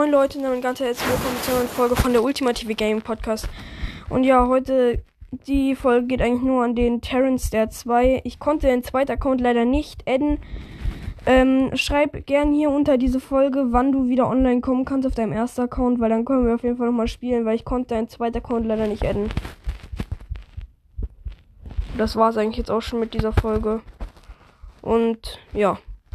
moin Leute ne, und damit ganz herzlich willkommen zu einer Folge von der Ultimative Game Podcast. Und ja, heute, die Folge geht eigentlich nur an den Terrence der 2. Ich konnte den zweiten Account leider nicht adden. Ähm, schreib gern hier unter diese Folge, wann du wieder online kommen kannst auf deinem ersten Account, weil dann können wir auf jeden Fall nochmal spielen, weil ich konnte deinen zweiten Account leider nicht adden. Das war's eigentlich jetzt auch schon mit dieser Folge. Und ja.